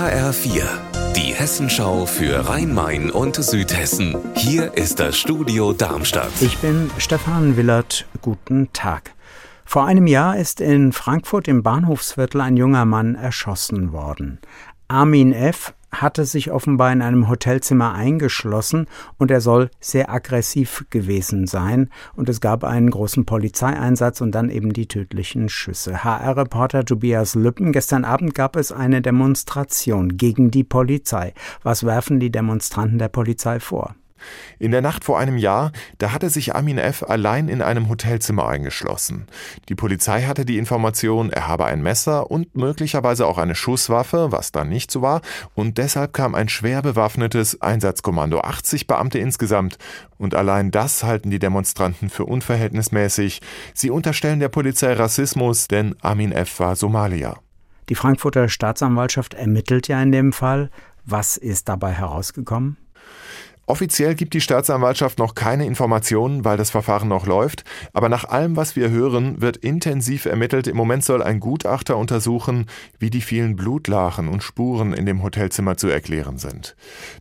HR4, die Hessenschau für Rhein-Main und Südhessen. Hier ist das Studio Darmstadt. Ich bin Stefan Willert. Guten Tag. Vor einem Jahr ist in Frankfurt im Bahnhofsviertel ein junger Mann erschossen worden. Armin F hatte sich offenbar in einem Hotelzimmer eingeschlossen und er soll sehr aggressiv gewesen sein und es gab einen großen Polizeieinsatz und dann eben die tödlichen Schüsse. HR-Reporter Tobias Lüppen, gestern Abend gab es eine Demonstration gegen die Polizei. Was werfen die Demonstranten der Polizei vor? In der Nacht vor einem Jahr, da hatte sich Amin F. allein in einem Hotelzimmer eingeschlossen. Die Polizei hatte die Information, er habe ein Messer und möglicherweise auch eine Schusswaffe, was dann nicht so war, und deshalb kam ein schwer bewaffnetes Einsatzkommando, 80 Beamte insgesamt, und allein das halten die Demonstranten für unverhältnismäßig. Sie unterstellen der Polizei Rassismus, denn Amin F. war Somalier. Die Frankfurter Staatsanwaltschaft ermittelt ja in dem Fall. Was ist dabei herausgekommen? Offiziell gibt die Staatsanwaltschaft noch keine Informationen, weil das Verfahren noch läuft, aber nach allem, was wir hören, wird intensiv ermittelt. Im Moment soll ein Gutachter untersuchen, wie die vielen Blutlachen und Spuren in dem Hotelzimmer zu erklären sind.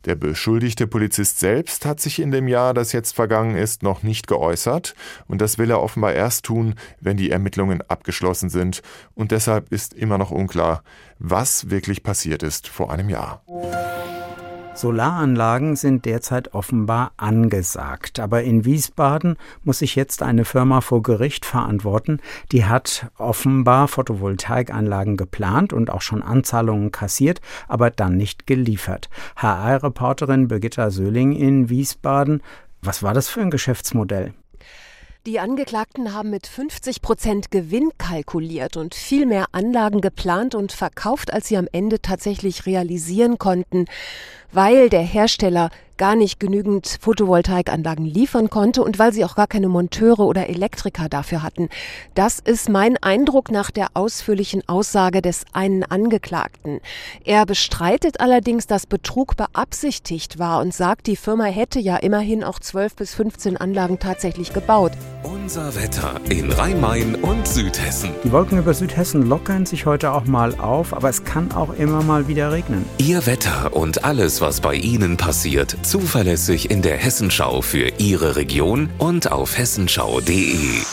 Der beschuldigte Polizist selbst hat sich in dem Jahr, das jetzt vergangen ist, noch nicht geäußert und das will er offenbar erst tun, wenn die Ermittlungen abgeschlossen sind und deshalb ist immer noch unklar, was wirklich passiert ist vor einem Jahr. Solaranlagen sind derzeit offenbar angesagt. Aber in Wiesbaden muss sich jetzt eine Firma vor Gericht verantworten, die hat offenbar Photovoltaikanlagen geplant und auch schon Anzahlungen kassiert, aber dann nicht geliefert. HR-Reporterin Birgitta Söhling in Wiesbaden. Was war das für ein Geschäftsmodell? Die Angeklagten haben mit 50 Prozent Gewinn kalkuliert und viel mehr Anlagen geplant und verkauft, als sie am Ende tatsächlich realisieren konnten, weil der Hersteller gar nicht genügend Photovoltaikanlagen liefern konnte und weil sie auch gar keine Monteure oder Elektriker dafür hatten. Das ist mein Eindruck nach der ausführlichen Aussage des einen Angeklagten. Er bestreitet allerdings, dass Betrug beabsichtigt war und sagt, die Firma hätte ja immerhin auch 12 bis 15 Anlagen tatsächlich gebaut. Unser Wetter in Rhein-Main und Südhessen. Die Wolken über Südhessen lockern sich heute auch mal auf, aber es kann auch immer mal wieder regnen. Ihr Wetter und alles, was bei Ihnen passiert, zuverlässig in der Hessenschau für Ihre Region und auf hessenschau.de.